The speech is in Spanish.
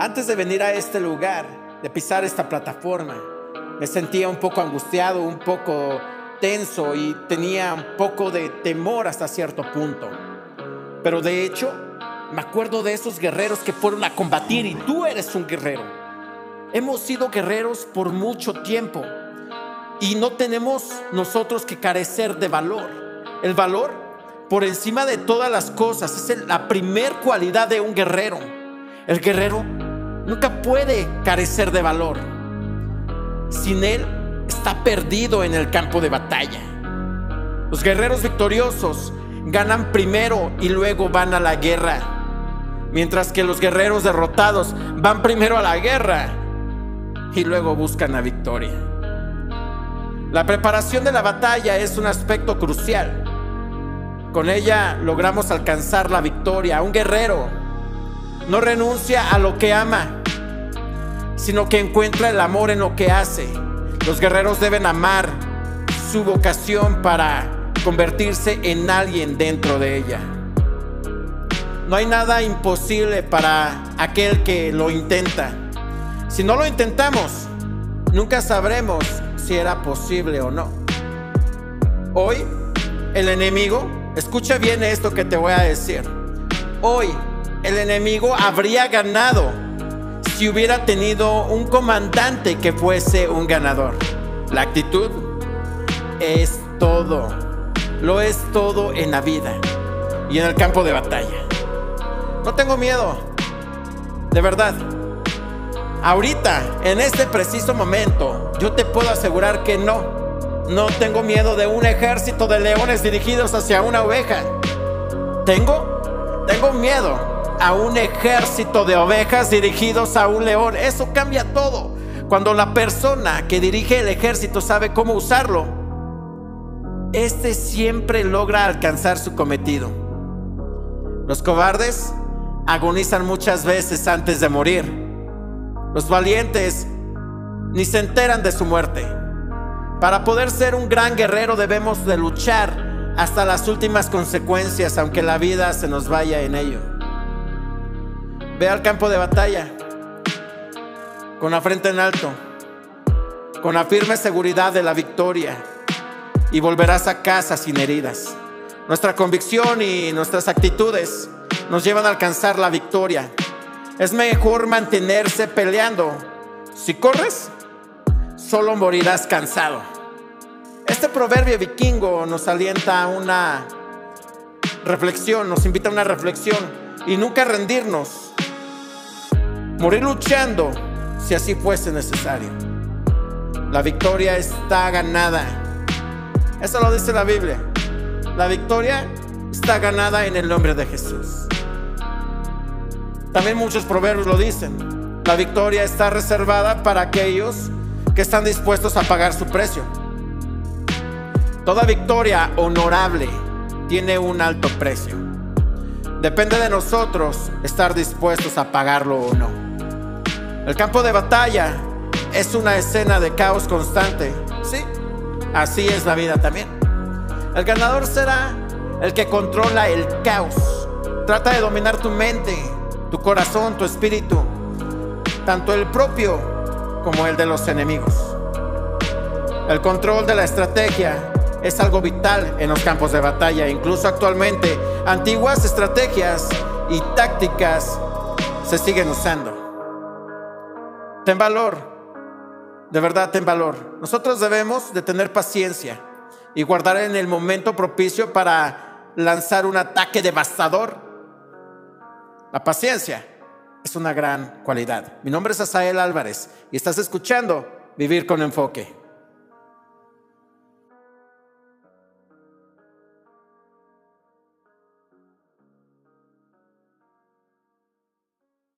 Antes de venir a este lugar, de pisar esta plataforma, me sentía un poco angustiado, un poco tenso y tenía un poco de temor hasta cierto punto. Pero de hecho, me acuerdo de esos guerreros que fueron a combatir y tú eres un guerrero. Hemos sido guerreros por mucho tiempo y no tenemos nosotros que carecer de valor. El valor, por encima de todas las cosas, es la primer cualidad de un guerrero. El guerrero nunca puede carecer de valor. Sin él, está perdido en el campo de batalla. Los guerreros victoriosos ganan primero y luego van a la guerra. Mientras que los guerreros derrotados van primero a la guerra y luego buscan la victoria. La preparación de la batalla es un aspecto crucial. Con ella logramos alcanzar la victoria. Un guerrero no renuncia a lo que ama, sino que encuentra el amor en lo que hace. Los guerreros deben amar su vocación para convertirse en alguien dentro de ella. No hay nada imposible para aquel que lo intenta. Si no lo intentamos, nunca sabremos si era posible o no. Hoy, el enemigo, escucha bien esto que te voy a decir. Hoy, el enemigo habría ganado si hubiera tenido un comandante que fuese un ganador. La actitud es todo. Lo es todo en la vida y en el campo de batalla. No tengo miedo. De verdad. Ahorita, en este preciso momento, yo te puedo asegurar que no. No tengo miedo de un ejército de leones dirigidos hacia una oveja. ¿Tengo? Tengo miedo a un ejército de ovejas dirigidos a un león. Eso cambia todo. Cuando la persona que dirige el ejército sabe cómo usarlo, este siempre logra alcanzar su cometido. Los cobardes agonizan muchas veces antes de morir. Los valientes ni se enteran de su muerte. Para poder ser un gran guerrero debemos de luchar hasta las últimas consecuencias, aunque la vida se nos vaya en ello. Ve al campo de batalla con la frente en alto, con la firme seguridad de la victoria y volverás a casa sin heridas. Nuestra convicción y nuestras actitudes nos llevan a alcanzar la victoria. Es mejor mantenerse peleando. Si corres, solo morirás cansado. Este proverbio vikingo nos alienta a una reflexión, nos invita a una reflexión y nunca rendirnos. Morir luchando si así fuese necesario. La victoria está ganada. Eso lo dice la Biblia. La victoria está ganada en el nombre de Jesús. También muchos proverbios lo dicen. La victoria está reservada para aquellos que están dispuestos a pagar su precio. Toda victoria honorable tiene un alto precio. Depende de nosotros estar dispuestos a pagarlo o no. El campo de batalla es una escena de caos constante. Sí, así es la vida también. El ganador será el que controla el caos. Trata de dominar tu mente, tu corazón, tu espíritu, tanto el propio como el de los enemigos. El control de la estrategia es algo vital en los campos de batalla. Incluso actualmente, antiguas estrategias y tácticas se siguen usando. Ten valor, de verdad ten valor. Nosotros debemos de tener paciencia y guardar en el momento propicio para lanzar un ataque devastador la paciencia es una gran cualidad. Mi nombre es Asael Álvarez y estás escuchando Vivir con Enfoque.